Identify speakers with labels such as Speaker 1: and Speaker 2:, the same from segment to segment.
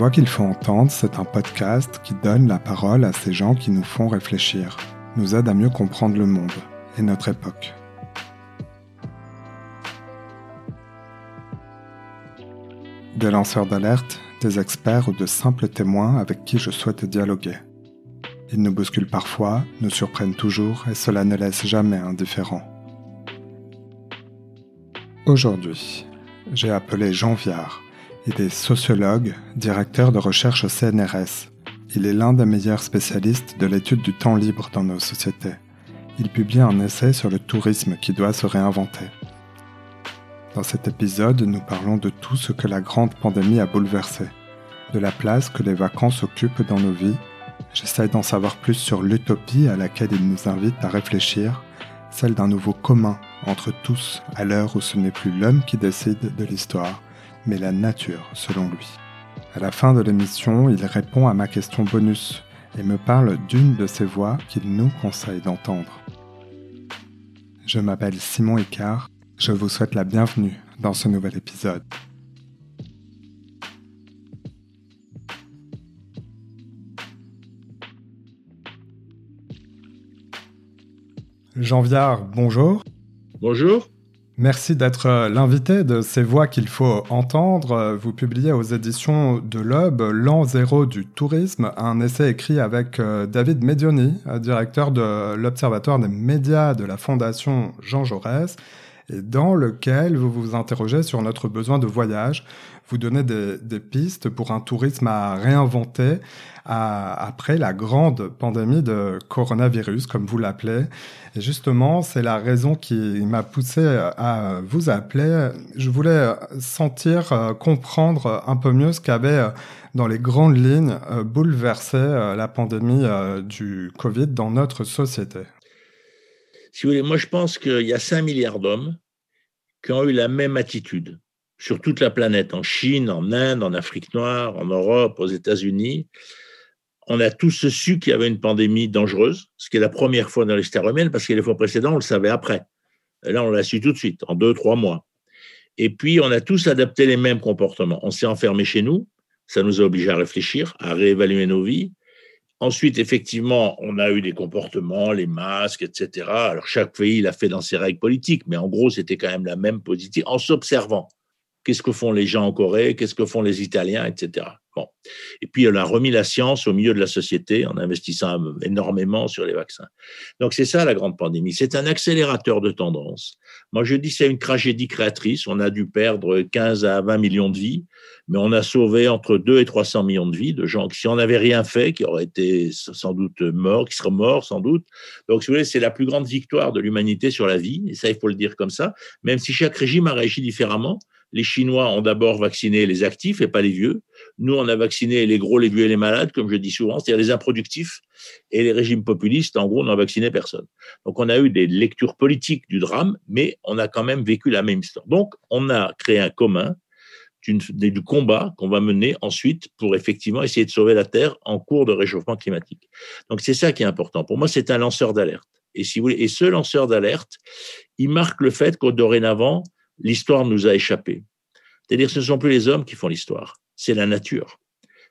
Speaker 1: Voix qu'il faut entendre, c'est un podcast qui donne la parole à ces gens qui nous font réfléchir, nous aident à mieux comprendre le monde et notre époque. Des lanceurs d'alerte, des experts ou de simples témoins avec qui je souhaite dialoguer. Ils nous bousculent parfois, nous surprennent toujours et cela ne laisse jamais indifférent. Aujourd'hui, j'ai appelé Jean Viard. Il est sociologue, directeur de recherche au CNRS. Il est l'un des meilleurs spécialistes de l'étude du temps libre dans nos sociétés. Il publie un essai sur le tourisme qui doit se réinventer. Dans cet épisode, nous parlons de tout ce que la grande pandémie a bouleversé, de la place que les vacances occupent dans nos vies. J'essaie d'en savoir plus sur l'utopie à laquelle il nous invite à réfléchir, celle d'un nouveau commun entre tous à l'heure où ce n'est plus l'homme qui décide de l'histoire, mais la nature selon lui. À la fin de l'émission, il répond à ma question bonus et me parle d'une de ces voix qu'il nous conseille d'entendre. Je m'appelle Simon Icard je vous souhaite la bienvenue dans ce nouvel épisode. Jean Viard, bonjour.
Speaker 2: Bonjour.
Speaker 1: Merci d'être euh, l'invité de ces voix qu'il faut entendre. Vous publiez aux éditions de l'Aube L'an zéro du tourisme, un essai écrit avec euh, David Medioni, euh, directeur de l'Observatoire des médias de la Fondation Jean Jaurès dans lequel vous vous interrogez sur notre besoin de voyage. Vous donnez des, pistes pour un tourisme à réinventer après la grande pandémie de coronavirus, comme vous l'appelez. Et justement, c'est la raison qui m'a poussé à vous appeler. Je voulais sentir, euh, comprendre un peu mieux ce qu'avait euh, dans les grandes lignes euh, bouleversé la pandémie du Covid dans notre société.
Speaker 2: Si vous voulez, moi je pense qu'il y a 5 milliards d'hommes qui ont eu la même attitude sur toute la planète, en Chine, en Inde, en Afrique noire, en Europe, aux États-Unis. On a tous su qu'il y avait une pandémie dangereuse, ce qui est la première fois dans l'histoire humaine, parce que les fois précédentes, on le savait après. Là, on l'a su tout de suite, en deux, trois mois. Et puis, on a tous adapté les mêmes comportements. On s'est enfermé chez nous, ça nous a obligés à réfléchir, à réévaluer nos vies, Ensuite, effectivement, on a eu des comportements, les masques, etc. Alors, chaque pays l'a fait dans ses règles politiques, mais en gros, c'était quand même la même politique en s'observant. Qu'est-ce que font les gens en Corée? Qu'est-ce que font les Italiens, etc. Bon. Et puis, on a remis la science au milieu de la société en investissant énormément sur les vaccins. Donc, c'est ça la grande pandémie. C'est un accélérateur de tendance. Moi, je dis c'est une tragédie créatrice. On a dû perdre 15 à 20 millions de vies, mais on a sauvé entre 2 et 300 millions de vies de gens qui, si on n'avait rien fait, qui auraient été sans doute morts, qui seraient morts sans doute. Donc, si vous voulez, c'est la plus grande victoire de l'humanité sur la vie. Et ça, il faut le dire comme ça. Même si chaque régime a réagi différemment. Les Chinois ont d'abord vacciné les actifs et pas les vieux. Nous, on a vacciné les gros, les vieux et les malades, comme je dis souvent, c'est-à-dire les improductifs. Et les régimes populistes, en gros, n'ont vacciné personne. Donc, on a eu des lectures politiques du drame, mais on a quand même vécu la même histoire. Donc, on a créé un commun du combat qu'on va mener ensuite pour effectivement essayer de sauver la Terre en cours de réchauffement climatique. Donc, c'est ça qui est important. Pour moi, c'est un lanceur d'alerte. Et si vous et ce lanceur d'alerte, il marque le fait qu'au dorénavant, l'histoire nous a échappé. C'est-à-dire, ce ne sont plus les hommes qui font l'histoire, c'est la nature.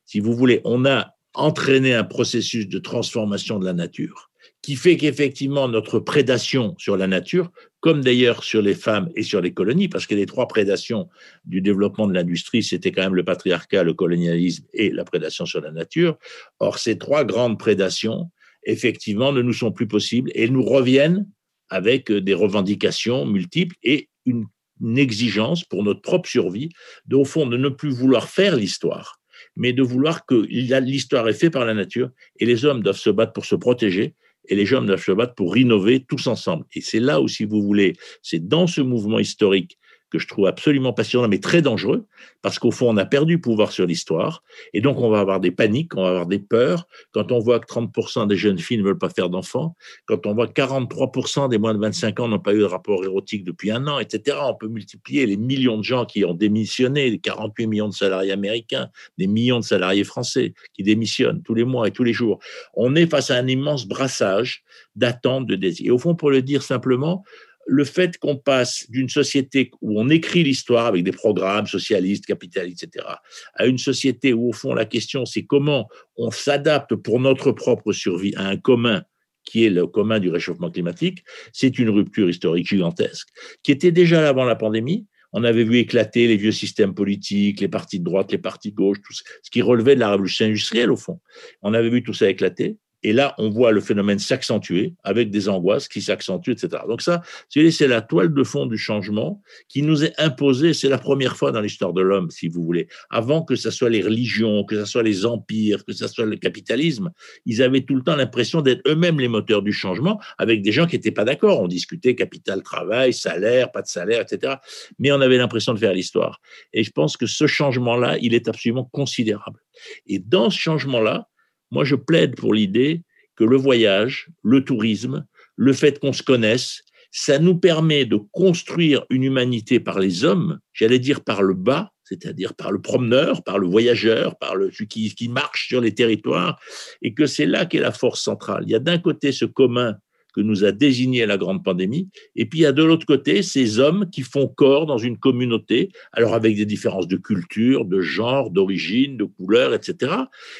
Speaker 2: Si vous voulez, on a entraîné un processus de transformation de la nature qui fait qu'effectivement notre prédation sur la nature, comme d'ailleurs sur les femmes et sur les colonies, parce que les trois prédations du développement de l'industrie, c'était quand même le patriarcat, le colonialisme et la prédation sur la nature. Or, ces trois grandes prédations, effectivement, ne nous sont plus possibles et nous reviennent avec des revendications multiples et une une exigence pour notre propre survie, de, au fond, de ne plus vouloir faire l'histoire, mais de vouloir que l'histoire est faite par la nature et les hommes doivent se battre pour se protéger et les hommes doivent se battre pour innover tous ensemble. Et c'est là où, si vous voulez, c'est dans ce mouvement historique que je trouve absolument passionnant, mais très dangereux, parce qu'au fond, on a perdu pouvoir sur l'histoire, et donc on va avoir des paniques, on va avoir des peurs. Quand on voit que 30% des jeunes filles ne veulent pas faire d'enfants, quand on voit que 43% des moins de 25 ans n'ont pas eu de rapport érotique depuis un an, etc., on peut multiplier les millions de gens qui ont démissionné, les 48 millions de salariés américains, des millions de salariés français qui démissionnent tous les mois et tous les jours. On est face à un immense brassage d'attentes, de désirs. Et au fond, pour le dire simplement, le fait qu'on passe d'une société où on écrit l'histoire avec des programmes socialistes, capitalistes, etc., à une société où, au fond, la question, c'est comment on s'adapte pour notre propre survie à un commun qui est le commun du réchauffement climatique, c'est une rupture historique gigantesque, qui était déjà là avant la pandémie. On avait vu éclater les vieux systèmes politiques, les partis de droite, les partis de gauche, tout ce qui relevait de la révolution industrielle, au fond. On avait vu tout ça éclater. Et là, on voit le phénomène s'accentuer avec des angoisses qui s'accentuent, etc. Donc ça, c'est la toile de fond du changement qui nous est imposée. C'est la première fois dans l'histoire de l'homme, si vous voulez. Avant que ce soit les religions, que ce soit les empires, que ce soit le capitalisme, ils avaient tout le temps l'impression d'être eux-mêmes les moteurs du changement avec des gens qui n'étaient pas d'accord. On discutait capital, travail, salaire, pas de salaire, etc. Mais on avait l'impression de faire l'histoire. Et je pense que ce changement-là, il est absolument considérable. Et dans ce changement-là, moi, je plaide pour l'idée que le voyage, le tourisme, le fait qu'on se connaisse, ça nous permet de construire une humanité par les hommes, j'allais dire par le bas, c'est-à-dire par le promeneur, par le voyageur, par le, celui qui, qui marche sur les territoires, et que c'est là qu'est la force centrale. Il y a d'un côté ce commun que nous a désigné la grande pandémie, et puis il y a de l'autre côté ces hommes qui font corps dans une communauté, alors avec des différences de culture, de genre, d'origine, de couleur, etc.,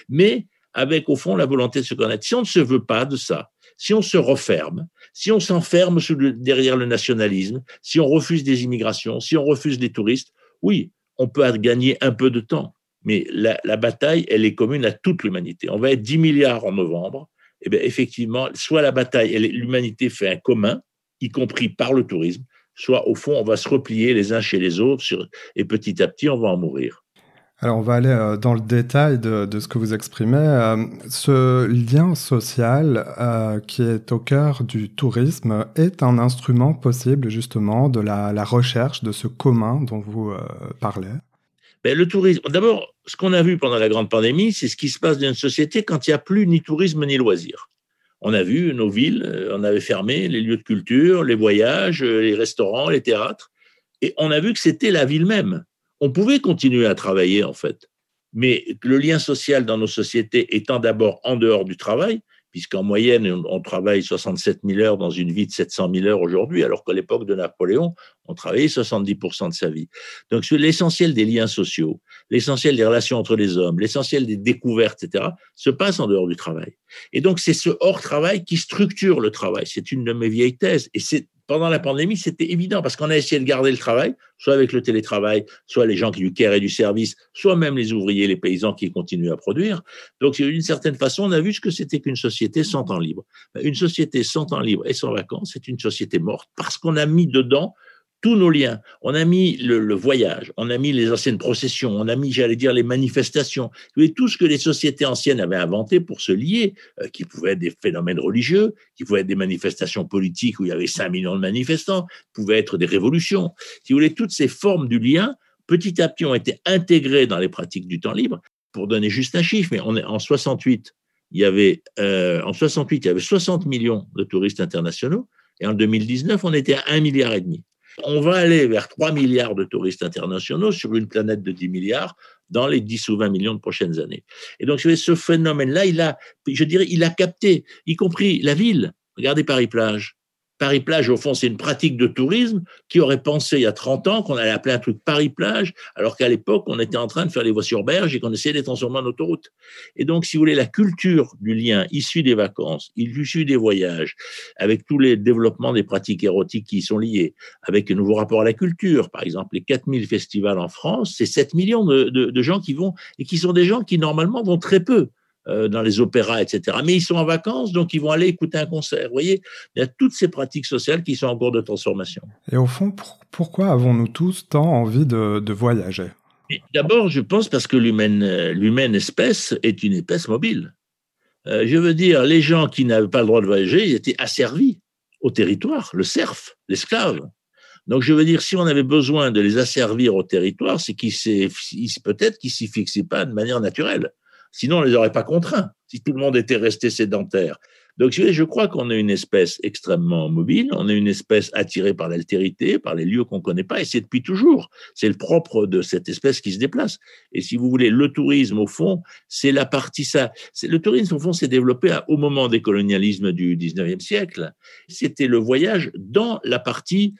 Speaker 2: mais avec au fond la volonté de se connaître. Si on ne se veut pas de ça, si on se referme, si on s'enferme derrière le nationalisme, si on refuse des immigrations, si on refuse des touristes, oui, on peut gagner un peu de temps, mais la, bataille, elle est commune à toute l'humanité. On va être 10 milliards en novembre. Eh effectivement, soit la bataille, l'humanité fait un commun, y compris par le tourisme, soit au fond, on va se replier les uns chez les autres, et petit à petit, on va en mourir.
Speaker 1: Alors on va aller euh, dans le détail de, ce que vous exprimez. Euh, ce lien social euh, qui est au cœur du tourisme est un instrument possible justement de la, recherche de ce commun dont vous parlez.
Speaker 2: Ben, le tourisme, d'abord, ce qu'on a vu pendant la grande pandémie, c'est ce qui se passe dans une société quand il n'y a plus ni tourisme ni loisirs. On a vu nos villes, on avait fermé les lieux de culture, les voyages, les restaurants, les théâtres, et on a vu que c'était la ville même on pouvait continuer à travailler en fait. Mais le lien social dans nos sociétés étant d'abord en dehors du travail, puisqu'en moyenne, on, travaille 67 000 heures dans une vie de 700 000 heures aujourd'hui, alors qu'à l'époque de Napoléon, on travaillait 70% de sa vie. Donc, l'essentiel des liens sociaux, l'essentiel des relations entre les hommes, l'essentiel des découvertes, etc., se passe en dehors du travail. Et donc, c'est ce hors-travail qui structure le travail. C'est une de mes vieilles thèses. Et c'est pendant la pandémie, c'était évident parce qu'on a essayé de garder le travail, soit avec le télétravail, soit les gens qui du care et du service, soit même les ouvriers, les paysans qui continuent à produire. Donc, d'une certaine façon, on a vu ce que c'était qu'une société sans temps libre. Une société sans temps libre et sans vacances, c'est une société morte parce qu'on a mis dedans tous nos liens. On a mis le, voyage, on a mis les anciennes processions, on a mis, j'allais dire, les manifestations, tout ce que les sociétés anciennes avaient inventé pour se lier, euh, qui pouvaient être des phénomènes religieux, qui pouvaient être des manifestations politiques où il y avait 5 millions de manifestants, pouvaient être des révolutions. Si vous voulez, toutes ces formes du lien, petit à petit, ont été intégrées dans les pratiques du temps libre. Pour donner juste un chiffre, mais on est en 68, il y avait euh, en 68, il y avait 60 millions de touristes internationaux, et en 2019, on était à 1 milliard et demi. On va aller vers 3 milliards de touristes internationaux sur une planète de 10 milliards dans les 10 ou 20 millions de prochaines années. Et donc, ce phénomène-là, il a, je dirais, il a capté, y compris la ville. Regardez Paris-Plage. Paris-Plage, au fond, c'est une pratique de tourisme qui aurait pensé il y a 30 ans qu'on allait appeler un truc Paris-Plage, alors qu'à l'époque, on était en train de faire les voies sur berge et qu'on essayait de les transformer en autoroute. Et donc, si vous voulez, la culture du lien issu des vacances, issu des voyages, avec tous les développements des pratiques érotiques qui y sont liés, avec un nouveau rapport à la culture, par exemple, les 4000 festivals en France, c'est 7 millions de, de gens qui vont, et qui sont des gens qui normalement vont très peu. Euh, dans les opéras, etc. Mais ils sont en vacances, donc ils vont aller écouter un concert. Vous voyez, il y a toutes ces pratiques sociales qui sont en cours de transformation.
Speaker 1: Et au fond, pourquoi avons-nous tous tant envie de, voyager?
Speaker 2: D'abord, je pense parce que l'humaine espèce est une espèce mobile. Euh, je veux dire, les gens qui n'avaient pas le droit de voyager, ils étaient asservis au territoire, le serf, l'esclave. Donc, je veux dire, si on avait besoin de les asservir au territoire, c'est qu'ils peut-être qu'ils s'y fixaient pas de manière naturelle. Sinon, on ne les aurait pas contraints, si tout le monde était resté sédentaire. Donc, je crois qu'on est une espèce extrêmement mobile, on est une espèce attirée par l'altérité, par les lieux qu'on ne connaît pas, et c'est depuis toujours. C'est le propre de cette espèce qui se déplace. Et si vous voulez, le tourisme, au fond, c'est la partie ça. Le tourisme, au fond, s'est développé au moment des colonialismes du 19e siècle. C'était le voyage dans la partie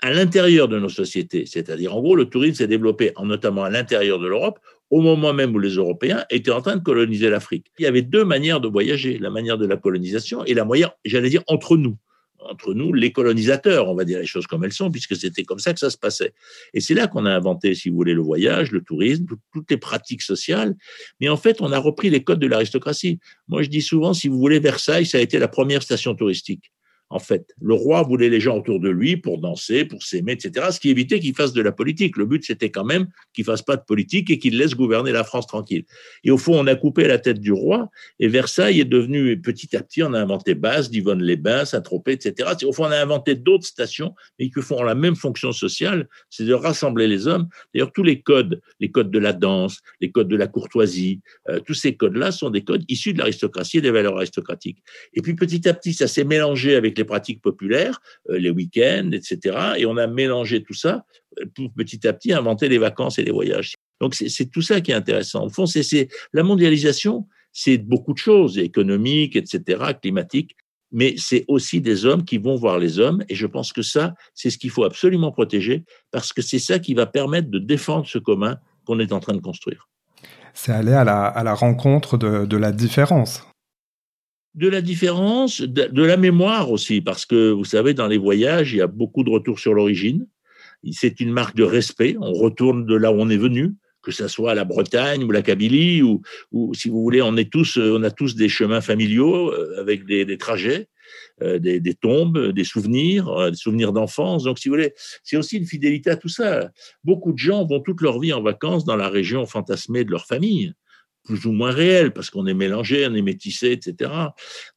Speaker 2: à l'intérieur de nos sociétés. C'est-à-dire, en gros, le tourisme s'est développé, en, notamment à l'intérieur de l'Europe, au moment même où les Européens étaient en train de coloniser l'Afrique. Il y avait deux manières de voyager, la manière de la colonisation et la manière, j'allais dire, entre nous entre nous, les colonisateurs, on va dire les choses comme elles sont, puisque c'était comme ça que ça se passait. Et c'est là qu'on a inventé, si vous voulez, le voyage, le tourisme, toutes les pratiques sociales. Mais en fait, on a repris les codes de l'aristocratie. Moi, je dis souvent, si vous voulez, Versailles, ça a été la première station touristique en fait. Le roi voulait les gens autour de lui pour danser, pour s'aimer, etc., ce qui évitait qu'il fasse de la politique. Le but, c'était quand même qu'il fasse pas de politique et qu'il laisse gouverner la France tranquille. Et au fond, on a coupé la tête du roi, et Versailles est devenu, petit à petit, on a inventé Basse, Divonne-les-Bains, Saint-Tropez, etc. Au fond, on a inventé d'autres stations, mais qui font la même fonction sociale, c'est de rassembler les hommes. D'ailleurs, tous les codes, les codes de la danse, les codes de la courtoisie, euh, tous ces codes-là sont des codes issus de l'aristocratie et des valeurs aristocratiques. Et puis, petit à petit, ça s'est mélangé avec les pratiques populaires, euh, les week-ends, etc. Et on a mélangé tout ça pour petit à petit inventer les vacances et les voyages. Donc c'est tout ça qui est intéressant. Au fond, c'est la mondialisation, c'est beaucoup de choses, économiques, etc., climatiques, mais c'est aussi des hommes qui vont voir les hommes. Et je pense que ça, c'est ce qu'il faut absolument protéger, parce que c'est ça qui va permettre de défendre ce commun qu'on est en train de construire.
Speaker 1: C'est aller à la, rencontre de la différence
Speaker 2: de la différence, de, la mémoire aussi, parce que vous savez, dans les voyages, il y a beaucoup de retours sur l'origine. C'est une marque de respect. On retourne de là où on est venu, que ce soit la Bretagne ou la Kabylie, ou, ou si vous voulez, on est tous, on a tous des chemins familiaux euh, avec des, trajets. Euh, des, des, tombes, des souvenirs, euh, des souvenirs d'enfance. Donc, si vous voulez, c'est aussi une fidélité à tout ça. Beaucoup de gens vont toute leur vie en vacances dans la région fantasmée de leur famille plus ou moins réel, parce qu'on est mélangé, on est métissé, etc.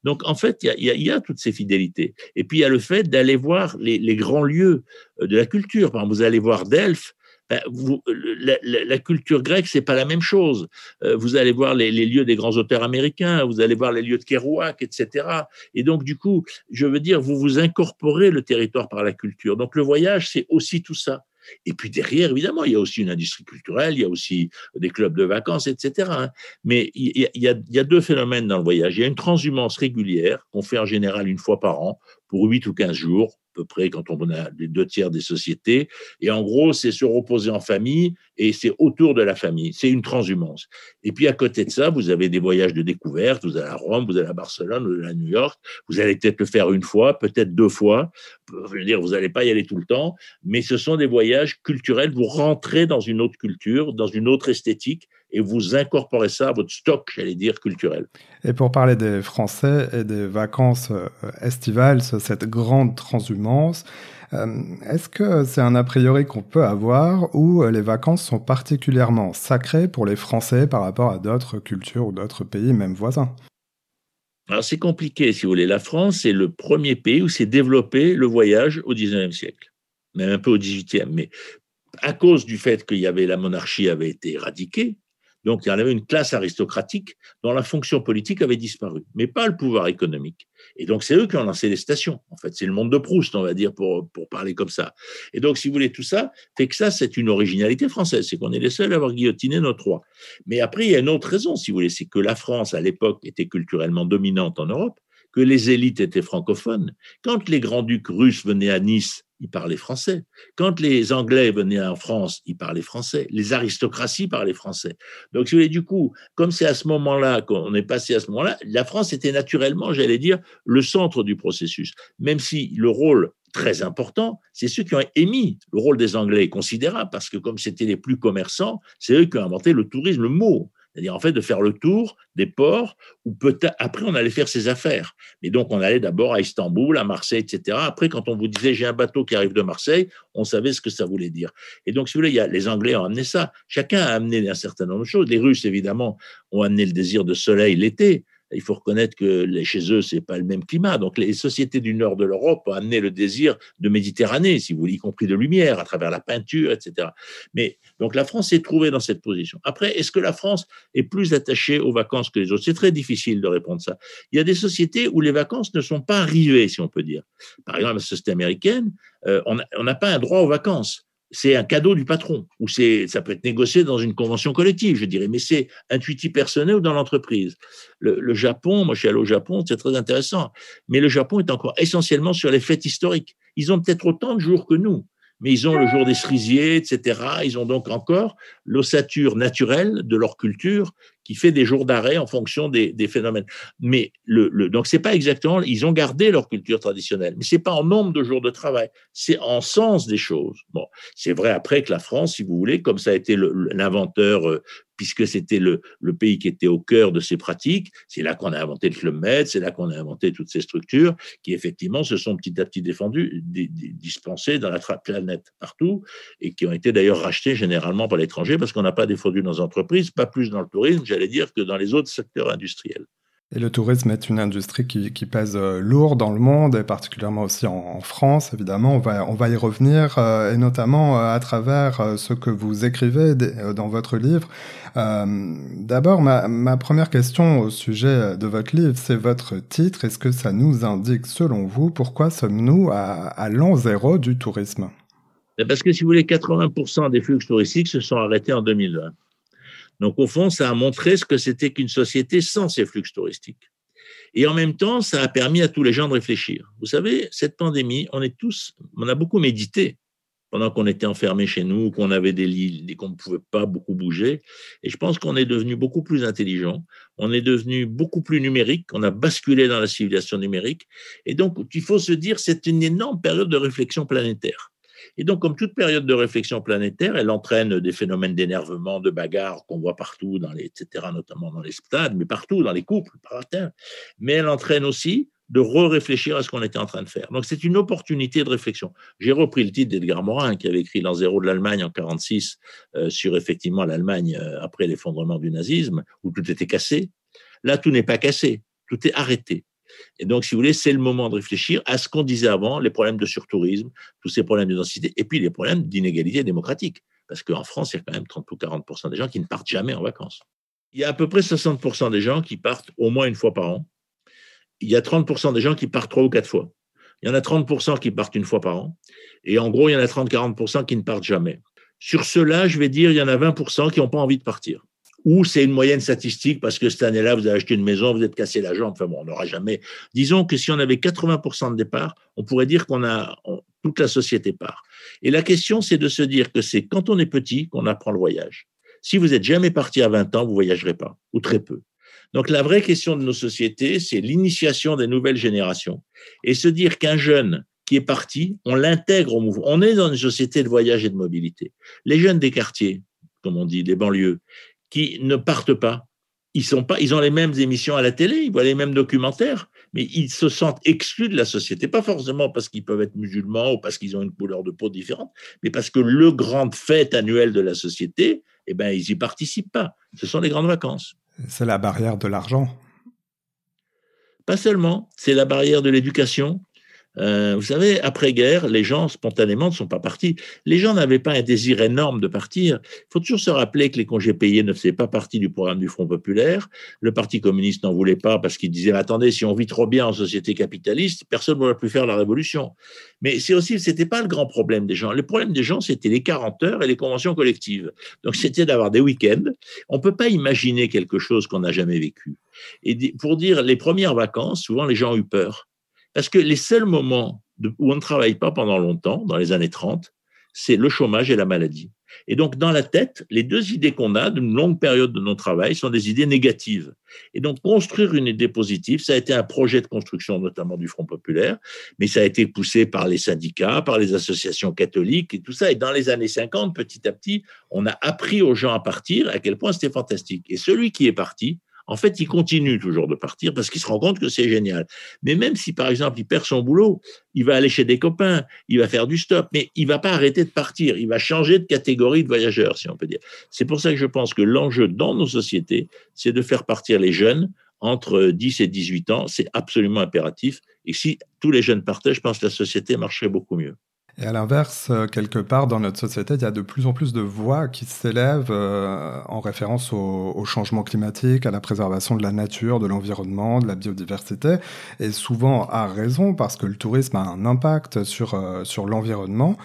Speaker 2: Donc, en fait, il y, a, toutes ces fidélités. Et puis, il y a le fait d'aller voir les, grands lieux euh, de la culture. Par exemple, vous allez voir Delphes, ben, la, culture grecque, c'est pas la même chose. Euh, vous allez voir les, lieux des grands auteurs américains, vous allez voir les lieux de Kerouac, etc. Et donc, du coup, je veux dire, vous vous incorporez le territoire par la culture. Donc, le voyage, c'est aussi tout ça. Et puis derrière, évidemment, il y a aussi une industrie culturelle, il y a aussi des clubs de vacances, etc. Hein. Mais il y, a, deux phénomènes dans le voyage. Il y a une transhumance régulière qu'on fait en général une fois par an pour 8 ou 15 jours peu près quand on a les deux tiers des sociétés. Et en gros, c'est se reposer en famille et c'est autour de la famille. C'est une transhumance. Et puis à côté de ça, vous avez des voyages de découverte. Vous allez à Rome, vous allez à Barcelone, vous allez à New York. Vous allez peut-être le faire une fois, peut-être deux fois. Je veux dire, vous n'allez pas y aller tout le temps, mais ce sont des voyages culturels. Vous rentrez dans une autre culture, dans une autre esthétique et vous incorporez ça à votre stock, j'allais dire, culturel.
Speaker 1: Et pour parler des Français et des vacances euh, estivales, cette grande transhumance, est-ce que c'est un a priori qu'on peut avoir où euh, les vacances sont particulièrement sacrées pour les Français par rapport à d'autres cultures ou d'autres pays, même voisins?
Speaker 2: Alors c'est compliqué, si vous voulez. La France est le premier pays où s'est développé le voyage au 19e siècle, même un peu au 18e. Mais à cause du fait qu'il y avait la monarchie avait été éradiquée, donc il y en avait une classe aristocratique dont la fonction politique avait disparu, mais pas le pouvoir économique. Et donc c'est eux qui ont lancé les stations. En fait, c'est le monde de Proust, on va dire, pour, pour parler comme ça. Et donc, si vous voulez, tout ça fait que ça, c'est une originalité française, c'est qu'on est les seuls à avoir guillotiné notre roi. Mais après, il y a une autre raison, si vous voulez, c'est que la France, à l'époque, était culturellement dominante en Europe, que les élites étaient francophones. Quand les grands-ducs russes venaient à Nice ils parlaient français. Quand les Anglais venaient en France, ils parlaient français. Les aristocraties parlaient français. Donc, si vous voulez, du coup, comme c'est à ce moment-là qu'on est passé à ce moment-là, la France était naturellement, j'allais dire, le centre du processus. Même si le rôle très important, c'est ceux qui ont émis le rôle des Anglais est considérable parce que comme c'était les plus commerçants, c'est eux qui ont inventé le tourisme, le mot c'est-à-dire en fait de faire le tour des ports où peut-être après on allait faire ses affaires. Mais donc on allait d'abord à Istanbul, à Marseille, etc. Après, quand on vous disait j'ai un bateau qui arrive de Marseille, on savait ce que ça voulait dire. Et donc si vous voulez, y a, les Anglais ont amené ça. Chacun a amené un certain nombre de choses. Les Russes évidemment ont amené le désir de soleil l'été. Il faut reconnaître que chez eux, c'est pas le même climat. Donc, les sociétés du nord de l'Europe ont amené le désir de Méditerranée, si vous voulez, y compris de lumière, à travers la peinture, etc. Mais donc, la France s'est trouvée dans cette position. Après, est-ce que la France est plus attachée aux vacances que les autres? C'est très difficile de répondre ça. Il y a des sociétés où les vacances ne sont pas arrivées, si on peut dire. Par exemple, la société américaine, euh, on n'a pas un droit aux vacances c'est un cadeau du patron, ou c'est, ça peut être négocié dans une convention collective, je dirais, mais c'est intuitif personnel ou dans l'entreprise. Le, Japon, moi je suis allé au Japon, c'est très intéressant, mais le Japon est encore essentiellement sur les fêtes historiques. Ils ont peut-être autant de jours que nous, mais ils ont le jour des cerisiers, etc. Ils ont donc encore l'ossature naturelle de leur culture qui fait des jours d'arrêt en fonction des, phénomènes. Mais le, le donc c'est pas exactement, ils ont gardé leur culture traditionnelle, mais c'est pas en nombre de jours de travail, c'est en sens des choses. Bon, c'est vrai après que la France, si vous voulez, comme ça a été l'inventeur euh, puisque c'était le, le, pays qui était au cœur de ces pratiques. C'est là qu'on a inventé le Club Med, c'est là qu'on a inventé toutes ces structures qui, effectivement, se sont petit à petit défendues, dispensées dans la planète partout et qui ont été d'ailleurs rachetées généralement par l'étranger parce qu'on n'a pas défendu nos entreprises, pas plus dans le tourisme, j'allais dire, que dans les autres secteurs industriels.
Speaker 1: Et le tourisme est une industrie qui, qui, pèse euh, lourd dans le monde, et particulièrement aussi en, France, évidemment. On va, on va y revenir, euh, et notamment euh, à travers ce que vous écrivez dans votre livre. D'abord, ma, ma, première question au sujet de votre livre, c'est votre titre. Est-ce que ça nous indique, selon vous, pourquoi sommes-nous à, à l'an zéro du tourisme?
Speaker 2: Parce que, si vous voulez, 80% des flux touristiques se sont arrêtés en 2020. Donc, au fond, ça a montré ce que c'était qu'une société sans ces flux touristiques. Et en même temps, ça a permis à tous les gens de réfléchir. Vous savez, cette pandémie, on est tous, on a beaucoup médité pendant qu'on était enfermés chez nous, qu'on avait des lits, et qu'on ne pouvait pas beaucoup bouger. Et je pense qu'on est devenu beaucoup plus intelligent, on est devenu beaucoup plus numérique, on a basculé dans la civilisation numérique. Et donc, il faut se dire, c'est une énorme période de réflexion planétaire. Et donc, comme toute période de réflexion planétaire, elle entraîne des phénomènes d'énervement, de bagarre qu'on voit partout, dans les, etc., notamment dans les stades, mais partout, dans les couples, par terre. Mais elle entraîne aussi de re-réfléchir à ce qu'on était en train de faire. Donc, c'est une opportunité de réflexion. J'ai repris le titre d'Edgar Morin, qui avait écrit L'an zéro de l'Allemagne en 46, euh, sur effectivement l'Allemagne euh, après l'effondrement du nazisme, où tout était cassé. Là, tout n'est pas cassé, tout est arrêté. Et donc, si vous voulez, c'est le moment de réfléchir à ce qu'on disait avant, les problèmes de surtourisme, tous ces problèmes de et puis les problèmes d'inégalité démocratique. Parce qu'en France, il y a quand même 30 ou 40% des gens qui ne partent jamais en vacances. Il y a à peu près 60% des gens qui partent au moins une fois par an. Il y a 30% des gens qui partent trois ou quatre fois. Il y en a 30% qui partent une fois par an. Et en gros, il y en a 30-40% qui ne partent jamais. Sur cela, je vais dire, il y en a 20% qui n'ont pas envie de partir ou c'est une moyenne statistique parce que cette année-là, vous avez acheté une maison, vous êtes cassé la jambe. Enfin bon, on n'aura jamais. Disons que si on avait 80% de départ, on pourrait dire qu'on a toute la société part. Et la question, c'est de se dire que c'est quand on est petit qu'on apprend le voyage. Si vous n'êtes jamais parti à 20 ans, vous voyagerez pas, ou très peu. Donc la vraie question de nos sociétés, c'est l'initiation des nouvelles générations et se dire qu'un jeune qui est parti, on l'intègre au mouvement. On est dans une société de voyage et de mobilité. Les jeunes des quartiers, comme on dit, des banlieues, qui ne partent pas. Ils, sont pas, ils ont les mêmes émissions à la télé, ils voient les mêmes documentaires, mais ils se sentent exclus de la société. Pas forcément parce qu'ils peuvent être musulmans ou parce qu'ils ont une couleur de peau différente, mais parce que le grand fête annuel de la société, eh ben, ils n'y participent pas. Ce sont les grandes vacances.
Speaker 1: C'est la barrière de l'argent.
Speaker 2: Pas seulement, c'est la barrière de l'éducation, euh, vous savez, après-guerre, les gens spontanément ne sont pas partis. Les gens n'avaient pas un désir énorme de partir. Il faut toujours se rappeler que les congés payés ne faisaient pas partie du programme du Front populaire. Le Parti communiste n'en voulait pas parce qu'il disait attendez, si on vit trop bien en société capitaliste, personne ne pourra plus faire la révolution. Mais c'est aussi, c'était pas le grand problème des gens. Le problème des gens, c'était les 40 heures et les conventions collectives. Donc c'était d'avoir des week-ends. On peut pas imaginer quelque chose qu'on n'a jamais vécu. Et pour dire les premières vacances, souvent les gens ont eu peur parce que les seuls moments où on ne travaille pas pendant longtemps, dans les années 30, c'est le chômage et la maladie. Et donc, dans la tête, les deux idées qu'on a d'une longue période de non-travail sont des idées négatives. Et donc, construire une idée positive, ça a été un projet de construction, notamment du Front populaire, mais ça a été poussé par les syndicats, par les associations catholiques et tout ça. Et dans les années 50, petit à petit, on a appris aux gens à partir, à quel point c'était fantastique. Et celui qui est parti, en fait, il continue toujours de partir parce qu'il se rend compte que c'est génial. Mais même si, par exemple, il perd son boulot, il va aller chez des copains, il va faire du stop, mais il va pas arrêter de partir. Il va changer de catégorie de voyageur, si on peut dire. C'est pour ça que je pense que l'enjeu dans nos sociétés, c'est de faire partir les jeunes entre 10 et 18 ans, c'est absolument impératif. Et si tous les jeunes partaient, je pense que la société marcherait beaucoup mieux.
Speaker 1: Et à l'inverse, euh, quelque part dans notre société, il y a de plus en plus de voix qui s'élèvent euh, en référence au, changement climatique, à la préservation de la nature, de l'environnement, de la biodiversité, et souvent à raison parce que le tourisme a un impact sur, euh, sur l'environnement.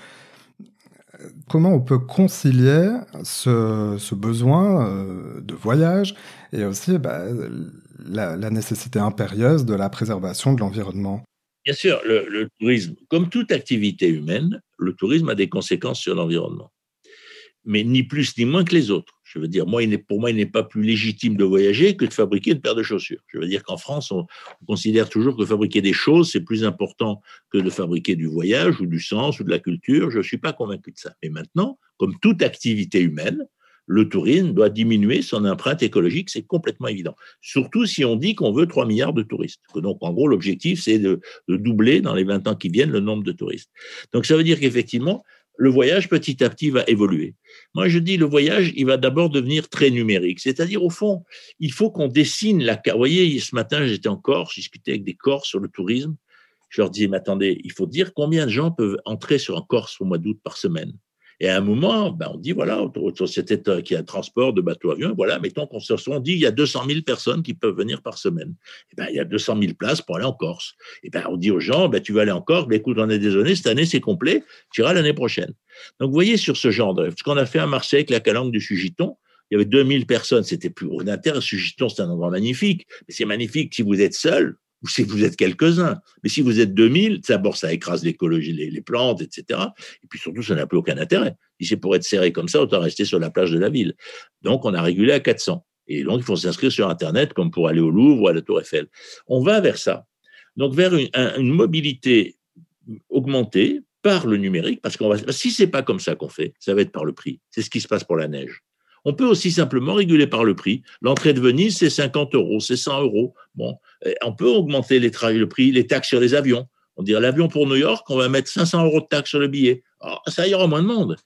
Speaker 1: Comment on peut concilier ce, ce besoin de voyage et aussi bah, la, la nécessité impérieuse de la préservation de l'environnement?
Speaker 2: Bien sûr, le, tourisme, comme toute activité humaine, le tourisme a des conséquences sur l'environnement. Mais ni plus ni moins que les autres. Je veux dire, moi, pour moi, il n'est pas plus légitime de voyager que de fabriquer une paire de chaussures. Je veux dire qu'en France, on, considère toujours que fabriquer des choses, c'est plus important que de fabriquer du voyage ou du sens ou de la culture. Je ne suis pas convaincu de ça. Mais maintenant, comme toute activité humaine, le tourisme doit diminuer son empreinte écologique, c'est complètement évident. Surtout si on dit qu'on veut 3 milliards de touristes. Donc, en gros, l'objectif, c'est de, doubler dans les 20 ans qui viennent le nombre de touristes. Donc, ça veut dire qu'effectivement, le voyage, petit à petit, va évoluer. Moi, je dis, le voyage, il va d'abord devenir très numérique. C'est-à-dire, au fond, il faut qu'on dessine la. Vous voyez, ce matin, j'étais en Corse, je discutais avec des Corses sur le tourisme. Je leur disais, mais attendez, il faut dire combien de gens peuvent entrer sur un Corse au mois d'août par semaine? Et à un moment, ben, on dit, voilà, société qui a un transport de bateaux-avions, voilà, mettons qu'on se on dit, il y a 200 000 personnes qui peuvent venir par semaine. Et ben, il y a 200 000 places pour aller en Corse. Et ben, on dit aux gens, ben, tu vas aller en Corse, ben, écoute, on est désolé, cette année, c'est complet, tu iras l'année prochaine. Donc, vous voyez, sur ce genre de, ce qu'on a fait à Marseille avec la calanque du Sugiton, il y avait 2000 personnes, c'était plus au intérêt. Sugiton, c'est un endroit magnifique, mais c'est magnifique si vous êtes seul, ou si vous êtes quelques-uns. Mais si vous êtes 2000, d'abord, ça écrase l'écologie, les, plantes, etc. Et puis surtout, ça n'a plus aucun intérêt. Si c'est pour être serré comme ça, autant rester sur la plage de la ville. Donc, on a régulé à 400. Et donc, il faut s'inscrire sur Internet comme pour aller au Louvre ou à la Tour Eiffel. On va vers ça. Donc, vers une, mobilité augmentée par le numérique, parce qu'on va, si c'est pas comme ça qu'on fait, ça va être par le prix. C'est ce qui se passe pour la neige. On peut aussi simplement réguler par le prix. L'entrée de Venise, c'est 50 euros, c'est 100 euros. Bon, on peut augmenter les le prix, les taxes sur les avions. On dirait l'avion pour New York, on va mettre 500 euros de taxes sur le billet. Alors, ça y aura moins de monde.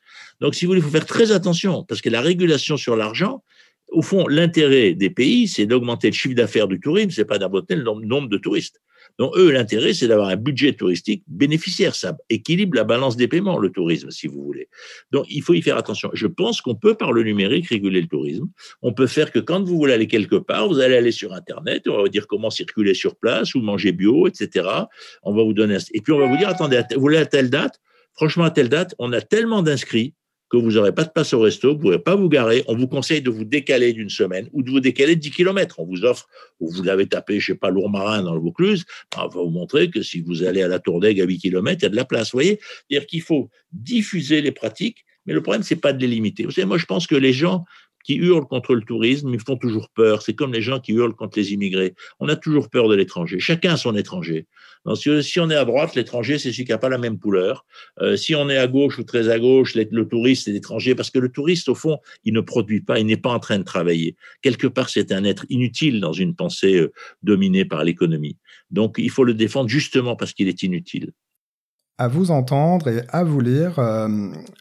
Speaker 2: Donc, si vous voulez, il faut faire très attention parce que la régulation sur l'argent, au fond, l'intérêt des pays, c'est d'augmenter le chiffre d'affaires du tourisme, c'est pas d'augmenter le nombre de touristes. Donc, eux, l'intérêt, c'est d'avoir un budget touristique bénéficiaire. Ça équilibre la balance des paiements, le tourisme, si vous voulez. Donc, il faut y faire attention. Je pense qu'on peut, par le numérique, réguler le tourisme. On peut faire que quand vous voulez aller quelque part, vous allez aller sur Internet, on va vous dire comment circuler sur place ou manger bio, etc. On va vous donner, et puis on va vous dire, attendez, vous voulez à telle date? Franchement, à telle date, on a tellement d'inscrits que vous n'aurez pas de place au resto, vous ne pourrez pas vous garer. On vous conseille de vous décaler d'une semaine ou de vous décaler de 10 km. On vous offre, ou vous l'avez tapé, je sais pas, Lourmarin dans le Vaucluse, on va vous montrer que si vous allez à la Tour d'Aigle à 8 km, il y a de la place. Vous voyez? C'est-à-dire qu'il faut diffuser les pratiques, mais le problème, c'est pas de les limiter. Vous savez, moi, je pense que les gens qui hurlent contre le tourisme, ils font toujours peur. C'est comme les gens qui hurlent contre les immigrés. On a toujours peur de l'étranger. Chacun a son étranger. Si on est à droite, l'étranger, c'est celui qui n'a pas la même couleur. Euh, si on est à gauche ou très à gauche, le touriste, c'est l'étranger. Parce que le touriste, au fond, il ne produit pas, il n'est pas en train de travailler. Quelque part, c'est un être inutile dans une pensée euh, dominée par l'économie. Donc, il faut le défendre justement parce qu'il est inutile
Speaker 1: à vous entendre et à vous lire, euh,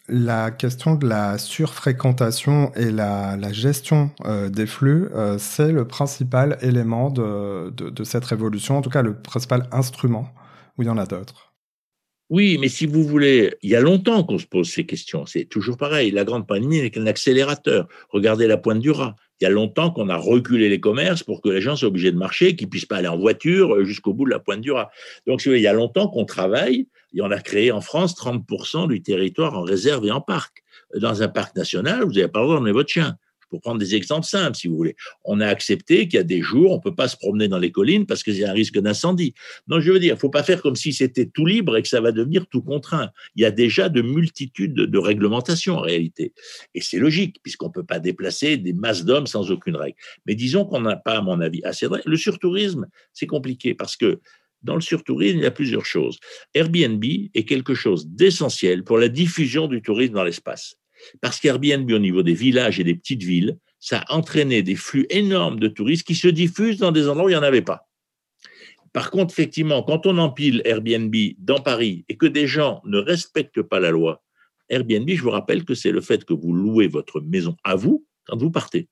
Speaker 1: la question de la surfréquentation et la, gestion euh, des flux, euh, c'est le principal élément de, de, cette révolution, en tout cas le principal instrument, où il y en a d'autres?
Speaker 2: Oui, mais si vous voulez, il y a longtemps qu'on se pose ces questions. C'est toujours pareil. La grande pandémie n'est qu'un accélérateur. Regardez la pointe du rat. Il y a longtemps qu'on a reculé les commerces pour que les gens soient obligés de marcher, qu'ils puissent pas aller en voiture jusqu'au bout de la pointe du rat. Donc, il y a longtemps qu'on travaille et on a créé en France 30% du territoire en réserve et en parc. Dans un parc national, vous n'avez pas le droit d'emmener votre chien. Pour prendre des exemples simples, si vous voulez. On a accepté qu'il y a des jours, on ne peut pas se promener dans les collines parce qu'il y a un risque d'incendie. Non, je veux dire, il ne faut pas faire comme si c'était tout libre et que ça va devenir tout contraint. Il y a déjà de multitudes de, réglementations en réalité. Et c'est logique, puisqu'on ne peut pas déplacer des masses d'hommes sans aucune règle. Mais disons qu'on n'a pas, à mon avis, assez de Le surtourisme, c'est compliqué parce que dans le surtourisme, il y a plusieurs choses. Airbnb est quelque chose d'essentiel pour la diffusion du tourisme dans l'espace. Parce qu'Airbnb, au niveau des villages et des petites villes, ça a entraîné des flux énormes de touristes qui se diffusent dans des endroits où il n'y en avait pas. Par contre, effectivement, quand on empile Airbnb dans Paris et que des gens ne respectent pas la loi, Airbnb, je vous rappelle que c'est le fait que vous louez votre maison à vous quand vous partez.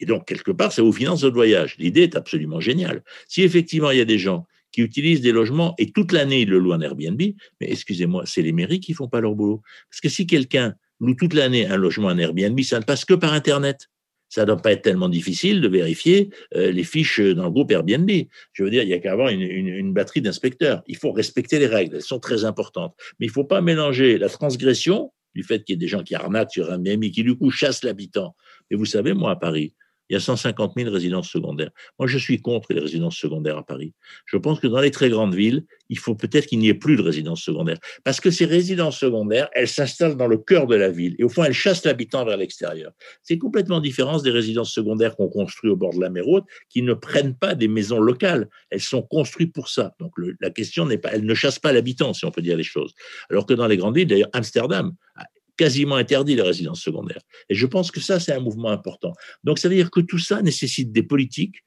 Speaker 2: Et donc, quelque part, ça vous finance votre voyage. L'idée est absolument géniale. Si effectivement, il y a des gens qui utilisent des logements et toute l'année, ils le louent en Airbnb, mais excusez-moi, c'est les mairies qui font pas leur boulot. Parce que si quelqu'un loue toute l'année un logement en Airbnb, ça ne passe que par Internet ça ne doit pas être tellement difficile de vérifier euh, les fiches dans le groupe Airbnb. Je veux dire, il y a qu'à avoir une, batterie d'inspecteurs. Il faut respecter les règles, elles sont très importantes. Mais il ne faut pas mélanger la transgression du fait qu'il y ait des gens qui arnaquent sur Airbnb, qui du coup chassent l'habitant. Mais vous savez, moi, à Paris, il y a 150 000 résidences secondaires. Moi, je suis contre les résidences secondaires à Paris. Je pense que dans les très grandes villes, il faut peut-être qu'il n'y ait plus de résidences secondaires. Parce que ces résidences secondaires, elles s'installent dans le cœur de la ville. Et au fond, elles chassent l'habitant vers l'extérieur. C'est complètement différent des résidences secondaires qu'on construit au bord de la mer Haute, qui ne prennent pas des maisons locales. Elles sont construites pour ça. Donc, la question n'est pas, elles ne chassent pas l'habitant, si on peut dire les choses. Alors que dans les grandes villes, d'ailleurs, Amsterdam quasiment interdit les résidences secondaires. Et je pense que ça, c'est un mouvement important. Donc, ça veut dire que tout ça nécessite des politiques,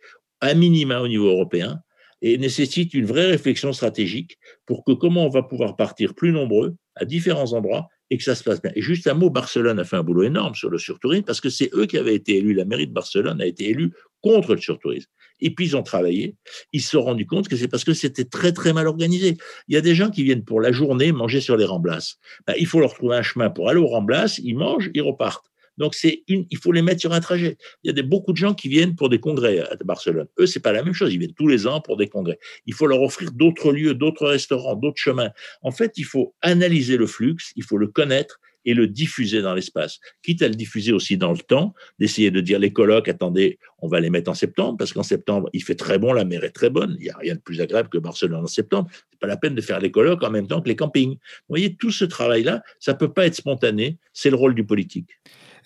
Speaker 2: à minima au niveau européen, et nécessite une vraie réflexion stratégique pour que comment on va pouvoir partir plus nombreux à différents endroits et que ça se passe bien. Et juste un mot, Barcelone a fait un boulot énorme sur le surtourisme parce que c'est eux qui avaient été élus. La mairie de Barcelone a été élue contre le surtourisme. Et puis ils ont travaillé. Ils se sont rendus compte que c'est parce que c'était très très mal organisé. Il y a des gens qui viennent pour la journée manger sur les remblasses. Ben, il faut leur trouver un chemin pour aller aux remblasses. Ils mangent, ils repartent. Donc, c'est une, il faut les mettre sur un trajet. Il y a des, beaucoup de gens qui viennent pour des congrès à Barcelone. Eux, c'est pas la même chose. Ils viennent tous les ans pour des congrès. Il faut leur offrir d'autres lieux, d'autres restaurants, d'autres chemins. En fait, il faut analyser le flux, il faut le connaître et le diffuser dans l'espace, quitte à le diffuser aussi dans le temps, d'essayer de dire les colloques, attendez, on va les mettre en septembre, parce qu'en septembre, il fait très bon, la mer est très bonne, il n'y a rien de plus agréable que Barcelone en septembre, c'est pas la peine de faire les colloques en même temps que les campings. Vous voyez, tout ce travail-là, ça peut pas être spontané, c'est le rôle du politique.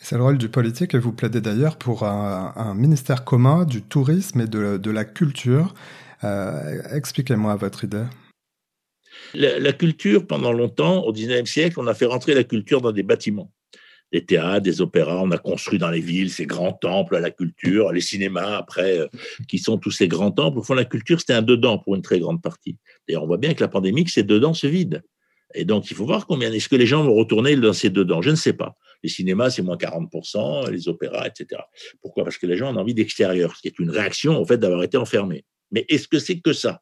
Speaker 1: C'est le rôle du politique et vous plaidez d'ailleurs pour un, ministère commun du tourisme et de, la culture. Euh, expliquez-moi votre idée.
Speaker 2: La, culture, pendant longtemps, au XIXe siècle, on a fait rentrer la culture dans des bâtiments. Des théâtres, des opéras, on a construit dans les villes ces grands temples à la culture, les cinémas après, euh, qui sont tous ces grands temples. Au fond, la culture, c'était un dedans pour une très grande partie. D'ailleurs, on voit bien que la pandémie, que ces dedans se vident. Et donc, il faut voir combien est-ce que les gens vont retourner dans ces dedans. Je ne sais pas. Les cinémas, c'est moins 40%, les opéras, etc. Pourquoi? Parce que les gens ont envie d'extérieur, ce qui est une réaction au fait d'avoir été enfermés. Mais est-ce que c'est que ça?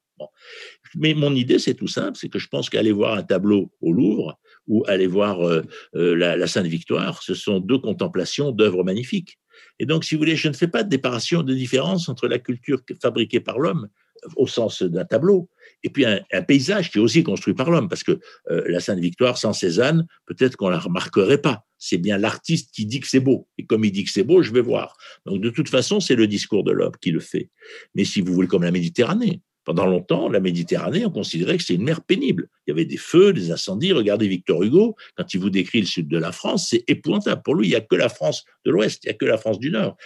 Speaker 2: Mais mon idée, c'est tout simple, c'est que je pense qu'aller voir un tableau au Louvre ou aller voir euh, euh, la, Sainte Victoire, ce sont deux contemplations d'œuvres magnifiques. Et donc, si vous voulez, je ne fais pas de déparation, de différence entre la culture fabriquée par l'homme au sens d'un tableau, et puis un, paysage qui est aussi construit par l'homme, parce que euh, la Sainte Victoire sans Cézanne, peut-être qu'on la remarquerait pas. C'est bien l'artiste qui dit que c'est beau, et comme il dit que c'est beau, je vais voir. Donc de toute façon, c'est le discours de l'homme qui le fait. Mais si vous voulez, comme la Méditerranée, pendant longtemps, la Méditerranée, on considérait que c'était une mer pénible. Il y avait des feux, des incendies. Regardez Victor Hugo, quand il vous décrit le sud de la France, c'est épouvantable. Pour lui, il n'y a que la France de l'Ouest, il n'y a que la France du Nord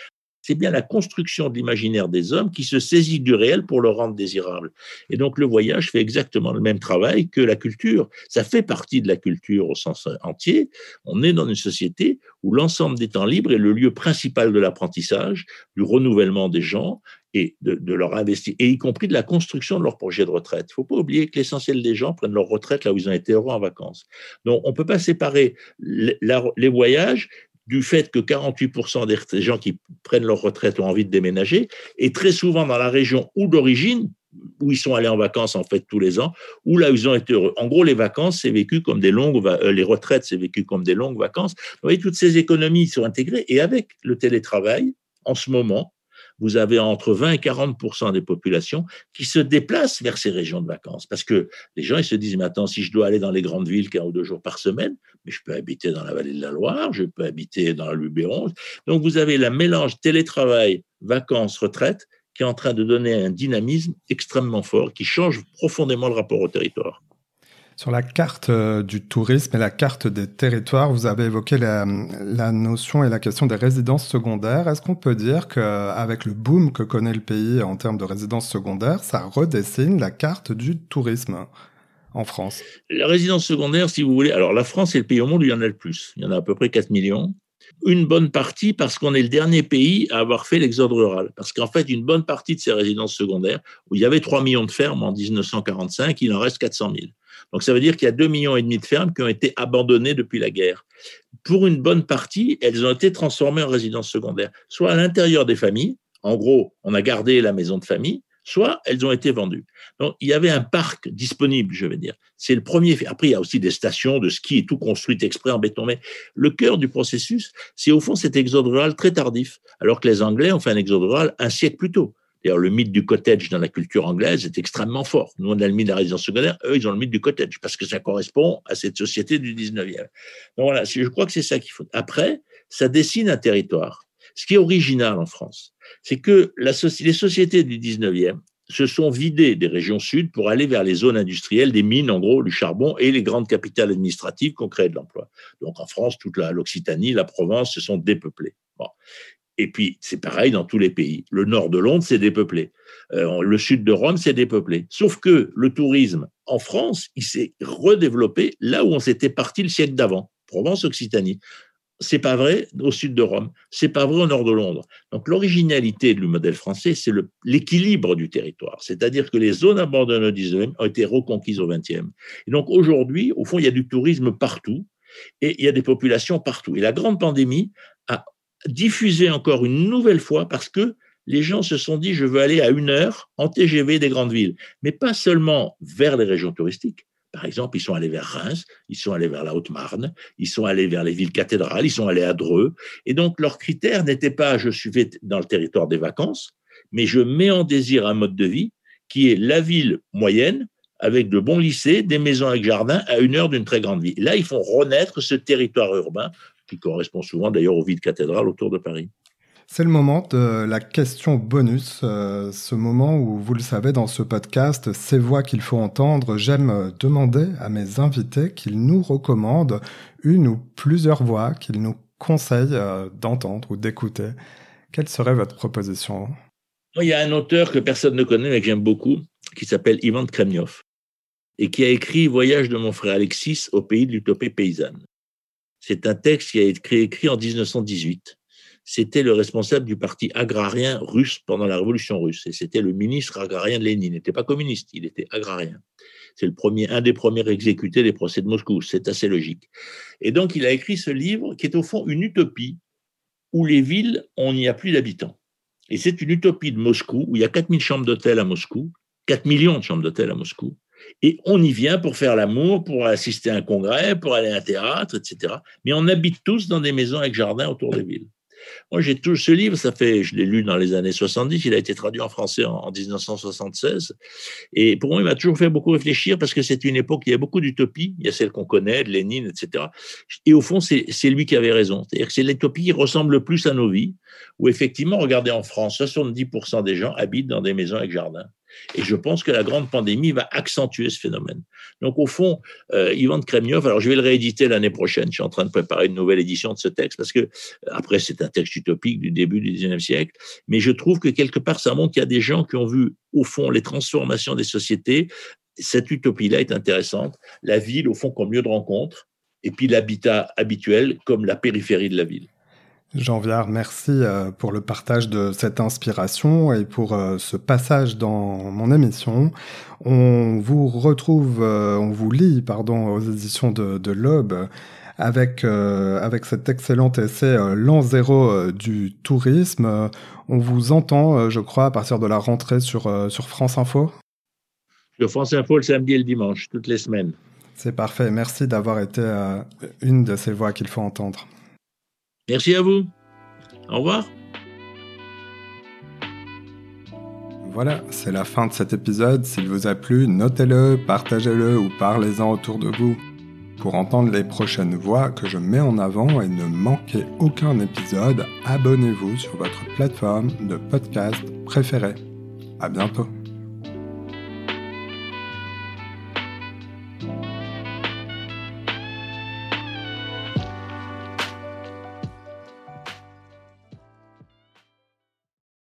Speaker 2: c'est bien la construction de l'imaginaire des hommes qui se saisit du réel pour le rendre désirable. Et donc le voyage fait exactement le même travail que la culture. Ça fait partie de la culture au sens entier. On est dans une société où l'ensemble des temps libres est le lieu principal de l'apprentissage, du renouvellement des gens et de, leur investir, et y compris de la construction de leur projet de retraite. Il ne faut pas oublier que l'essentiel des gens prennent leur retraite là où ils ont été heureux en vacances. Donc on ne peut pas séparer les voyages du fait que 48% des gens qui prennent leur retraite ont envie de déménager, et très souvent dans la région ou d'origine, où ils sont allés en vacances en fait tous les ans, où là ils ont été heureux. En gros, les vacances, c'est vécu comme des longues, euh, les retraites, c'est vécu comme des longues vacances. Vous voyez, toutes ces économies sont intégrées, et avec le télétravail, en ce moment, vous avez entre 20 et 40 des populations qui se déplacent vers ces régions de vacances. Parce que les gens, ils se disent, maintenant, si je dois aller dans les grandes villes qu'un ou deux jours par semaine, mais je peux habiter dans la vallée de la Loire, je peux habiter dans la Luberon. Donc, vous avez la mélange télétravail, vacances, retraite qui est en train de donner un dynamisme extrêmement fort qui change profondément le rapport au territoire.
Speaker 1: Sur la carte euh, du tourisme et la carte des territoires, vous avez évoqué la, notion et la question des résidences secondaires. Est-ce qu'on peut dire qu'avec le boom que connaît le pays en termes de résidences secondaires, ça redessine la carte du tourisme en France?
Speaker 2: La résidence secondaire, si vous voulez, alors la France est le pays au monde où il y en a le plus. Il y en a à peu près 4 millions une bonne partie parce qu'on est le dernier pays à avoir fait l'exode rural. Parce qu'en fait, une bonne partie de ces résidences secondaires, où il y avait 3 millions de fermes en 1945, il en reste 400 000. Donc ça veut dire qu'il y a 2 millions et demi de fermes qui ont été abandonnées depuis la guerre. pour une bonne partie, elles ont été transformées en résidences secondaires, soit à l'intérieur des familles, en gros, on a gardé la maison de famille, soit elles ont été vendues. Donc, il y avait un parc disponible, je vais dire. C'est le premier. Après, il y a aussi des stations de ski et tout construites exprès en béton. Mais le cœur du processus, c'est au fond cet exode rural très tardif, alors que les Anglais ont fait un exode rural un siècle plus tôt. D'ailleurs, le mythe du cottage dans la culture anglaise est extrêmement fort. Nous, on a le mythe de la résidence secondaire, eux, ils ont le mythe du cottage, parce que ça correspond à cette société du 19e. Donc voilà, je crois que c'est ça qu'il faut. Après, ça dessine un territoire. Ce qui est original en France, c'est que la, les sociétés du 19e se sont vidées des régions sud pour aller vers les zones industrielles, des mines, en gros, du charbon et les grandes capitales administratives qui ont créé de l'emploi. Donc en France, toute l'Occitanie, la Provence se sont dépeuplées. Bon. Et puis, c'est pareil dans tous les pays. Le nord de Londres, c'est dépeuplé. Euh, le sud de Rome, c'est dépeuplé. Sauf que le tourisme en France, il s'est redéveloppé là où on s'était parti le siècle d'avant, Provence, Occitanie. C'est pas vrai au sud de Rome, c'est pas vrai au nord de Londres. Donc l'originalité du modèle français, c'est l'équilibre du territoire, c'est-à-dire que les zones abandonnées au 19e ont été reconquises au 20e. Et donc aujourd'hui, au fond, il y a du tourisme partout et il y a des populations partout. Et la grande pandémie a diffusé encore une nouvelle fois parce que les gens se sont dit je veux aller à une heure en TGV des grandes villes, mais pas seulement vers les régions touristiques. Par exemple, ils sont allés vers Reims, ils sont allés vers la Haute-Marne, ils sont allés vers les villes cathédrales, ils sont allés à Dreux. Et donc, leur critère n'était pas je suis dans le territoire des vacances, mais je mets en désir un mode de vie qui est la ville moyenne, avec de bons lycées, des maisons avec jardin, à une heure d'une très grande ville. Là, ils font renaître ce territoire urbain qui correspond souvent d'ailleurs aux villes cathédrales autour de Paris.
Speaker 1: C'est le moment de la question bonus, euh, ce moment où, vous le savez, dans ce podcast, ces voix qu'il faut entendre, j'aime demander à mes invités qu'ils nous recommandent une ou plusieurs voix qu'ils nous conseillent euh, d'entendre ou d'écouter. Quelle serait votre proposition?
Speaker 2: Il y a un auteur que personne ne connaît mais que j'aime beaucoup, qui s'appelle Ivan Kremniov, et qui a écrit Voyage de mon frère Alexis au pays de l'utopie paysanne. C'est un texte qui a été écrit en 1918. C'était le responsable du parti agrarien russe pendant la révolution russe. Et c'était le ministre agrarien de Lénine. Il n'était pas communiste, il était agrarien. C'est le premier, un des premiers exécutés des procès de Moscou. C'est assez logique. Et donc, il a écrit ce livre qui est au fond une utopie où les villes, on n'y a plus d'habitants. Et c'est une utopie de Moscou où il y a 4000 chambres d'hôtel à Moscou, 4 millions de chambres d'hôtel à Moscou, et on y vient pour faire l'amour, pour assister à un congrès, pour aller à un théâtre, etc. Mais on habite tous dans des maisons avec jardin autour des villes. Moi, j'ai tout ce livre, ça fait, je l'ai lu dans les années 70, il a été traduit en français en, 1976. Et pour moi, il m'a toujours fait beaucoup réfléchir parce que c'est une époque où il y a beaucoup d'utopies. Il y a celle qu'on connaît, de Lénine, etc. Et au fond, c'est lui qui avait raison. C'est-à-dire que c'est l'utopie qui ressemble le plus à nos vies, où effectivement, regardez en France, 70% des gens habitent dans des maisons avec jardin. Et je pense que la grande pandémie va accentuer ce phénomène. Donc, au fond, euh, Ivan Kremniov, alors je vais le rééditer l'année prochaine. Je suis en train de préparer une nouvelle édition de ce texte parce que, euh, après, c'est un texte utopique du début du 19e siècle. Mais je trouve que quelque part, ça montre qu'il y a des gens qui ont vu, au fond, les transformations des sociétés. Cette utopie-là est intéressante. La ville, au fond, comme lieu de rencontre. Et puis l'habitat habituel comme la périphérie de la ville.
Speaker 1: Jean Viard, merci euh, pour le partage de cette inspiration et pour euh, ce passage dans mon émission. On vous retrouve, euh, on vous lit, pardon, aux éditions de, de l'Aube avec, avec cet excellent essai L'an zéro du tourisme. On vous entend, je crois, à partir de la rentrée sur, sur France Info.
Speaker 2: Sur France Info le samedi et le dimanche, toutes les semaines.
Speaker 1: C'est parfait. Merci d'avoir été une de ces voix qu'il faut entendre.
Speaker 2: Merci à vous. Au revoir.
Speaker 1: Voilà, c'est la fin de cet épisode. S'il vous a plu, notez-le, partagez-le ou parlez-en autour de vous. Pour entendre les prochaines voix que je mets en avant et ne manquer aucun épisode, abonnez-vous sur votre plateforme de podcast préférée. À bientôt.